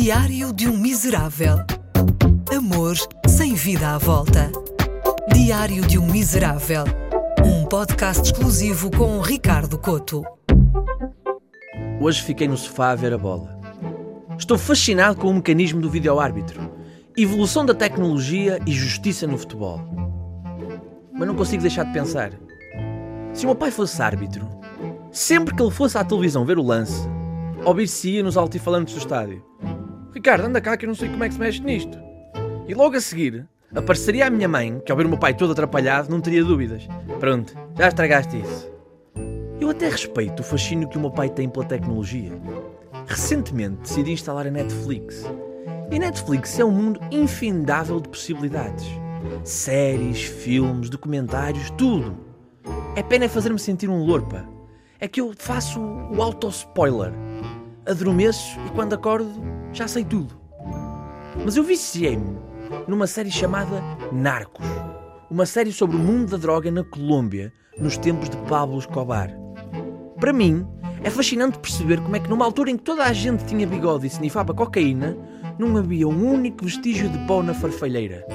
Diário de um Miserável. Amor sem vida à volta. Diário de um Miserável. Um podcast exclusivo com Ricardo Coto. Hoje fiquei no sofá a ver a bola. Estou fascinado com o mecanismo do vídeo-árbitro, evolução da tecnologia e justiça no futebol. Mas não consigo deixar de pensar. Se o meu pai fosse árbitro, sempre que ele fosse à televisão ver o lance, ouvir-se-ia nos altifalantes do estádio. Ricardo, anda cá que eu não sei como é que se mexe nisto. E logo a seguir, apareceria a minha mãe, que ao ver o meu pai todo atrapalhado não teria dúvidas. Pronto, já estragaste isso. Eu até respeito o fascínio que o meu pai tem pela tecnologia. Recentemente decidi instalar a Netflix. E a Netflix é um mundo infindável de possibilidades. Séries, filmes, documentários, tudo. É pena fazer-me sentir um lorpa. É que eu faço o auto-spoiler. Adormeço e quando acordo já sei tudo. Mas eu viciei-me numa série chamada Narcos. Uma série sobre o mundo da droga na Colômbia, nos tempos de Pablo Escobar. Para mim, é fascinante perceber como é que numa altura em que toda a gente tinha bigode e snifava cocaína, não havia um único vestígio de pó na farfalheira.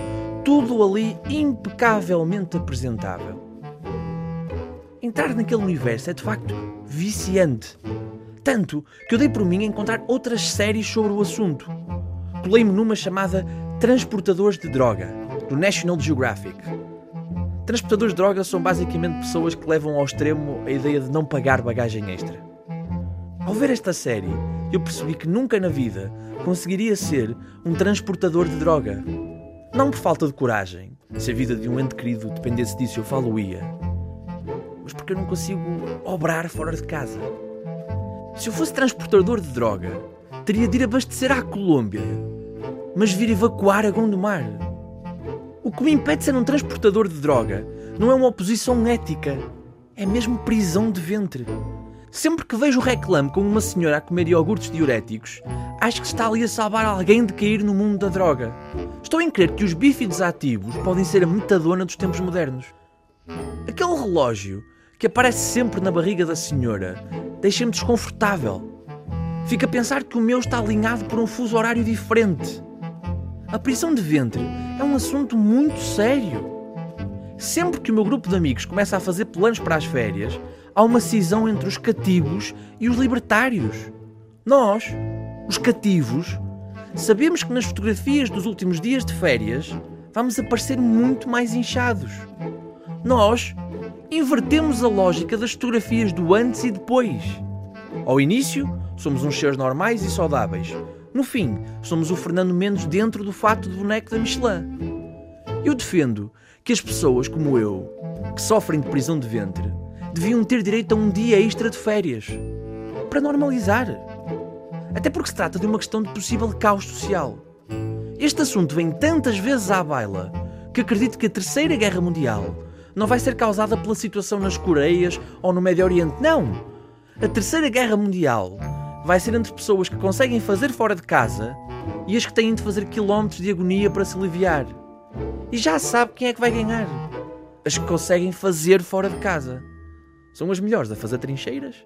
Tudo ali impecavelmente apresentável. Entrar naquele universo é de facto viciante. Tanto que eu dei por mim a encontrar outras séries sobre o assunto. Colei-me numa chamada Transportadores de Droga, do National Geographic. Transportadores de droga são basicamente pessoas que levam ao extremo a ideia de não pagar bagagem extra. Ao ver esta série, eu percebi que nunca na vida conseguiria ser um transportador de droga. Não por falta de coragem, se a vida de um ente querido dependesse disso eu falo-ia, mas porque eu não consigo obrar fora de casa. Se eu fosse transportador de droga, teria de ir abastecer à Colômbia, mas vir evacuar a Gondomar. O que me impede de ser um transportador de droga não é uma oposição ética, é mesmo prisão de ventre. Sempre que vejo o reclame com uma senhora a comer iogurtes diuréticos, acho que está ali a salvar alguém de cair no mundo da droga. Estou em crer que os bífidos ativos podem ser a metadona dos tempos modernos. Aquele relógio que aparece sempre na barriga da senhora deixa-me desconfortável. Fico a pensar que o meu está alinhado por um fuso horário diferente. A prisão de ventre é um assunto muito sério. Sempre que o meu grupo de amigos começa a fazer planos para as férias, há uma cisão entre os cativos e os libertários. Nós, os cativos, sabemos que nas fotografias dos últimos dias de férias vamos aparecer muito mais inchados. Nós, invertemos a lógica das fotografias do antes e depois. Ao início, somos uns seres normais e saudáveis. No fim, somos o Fernando Mendes dentro do fato de boneco da Michelin. Eu defendo que as pessoas como eu, que sofrem de prisão de ventre, deviam ter direito a um dia extra de férias. Para normalizar. Até porque se trata de uma questão de possível caos social. Este assunto vem tantas vezes à baila que acredito que a Terceira Guerra Mundial não vai ser causada pela situação nas Coreias ou no Médio Oriente. Não! A Terceira Guerra Mundial vai ser entre pessoas que conseguem fazer fora de casa e as que têm de fazer quilómetros de agonia para se aliviar. E já sabe quem é que vai ganhar. As que conseguem fazer fora de casa. São as melhores a fazer trincheiras.